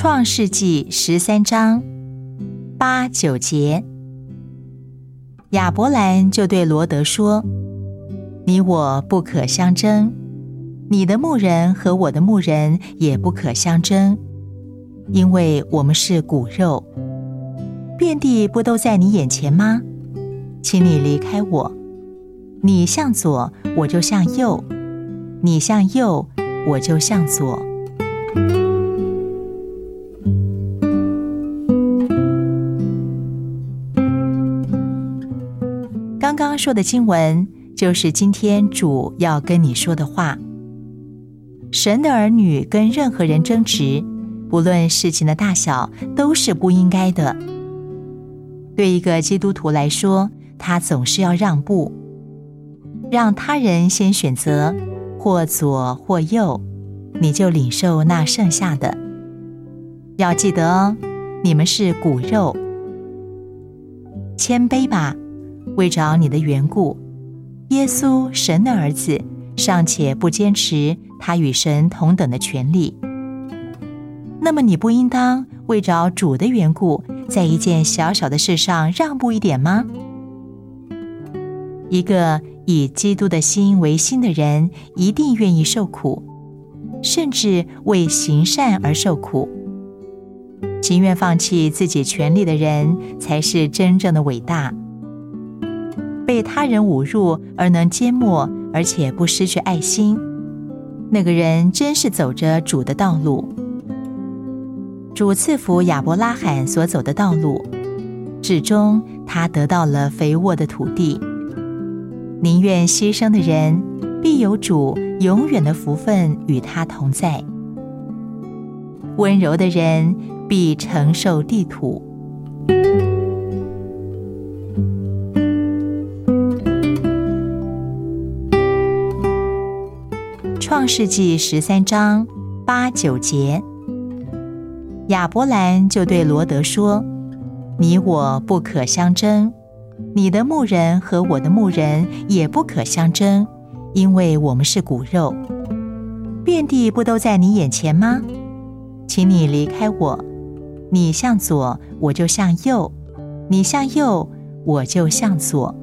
创世纪十三章八九节，亚伯兰就对罗德说：“你我不可相争，你的牧人和我的牧人也不可相争，因为我们是骨肉。遍地不都在你眼前吗？请你离开我，你向左，我就向右；你向右，我就向左。”刚刚说的经文，就是今天主要跟你说的话。神的儿女跟任何人争执，不论事情的大小，都是不应该的。对一个基督徒来说，他总是要让步，让他人先选择，或左或右，你就领受那剩下的。要记得哦，你们是骨肉，谦卑吧。为着你的缘故，耶稣神的儿子尚且不坚持他与神同等的权利，那么你不应当为着主的缘故，在一件小小的事上让步一点吗？一个以基督的心为心的人，一定愿意受苦，甚至为行善而受苦，情愿放弃自己权利的人，才是真正的伟大。被他人侮辱而能缄默，而且不失去爱心，那个人真是走着主的道路。主赐福亚伯拉罕所走的道路，至终他得到了肥沃的土地。宁愿牺牲的人，必有主永远的福分与他同在。温柔的人必承受地土。创世纪十三章八九节，亚伯兰就对罗德说：“你我不可相争，你的牧人和我的牧人也不可相争，因为我们是骨肉。遍地不都在你眼前吗？请你离开我，你向左，我就向右；你向右，我就向左。”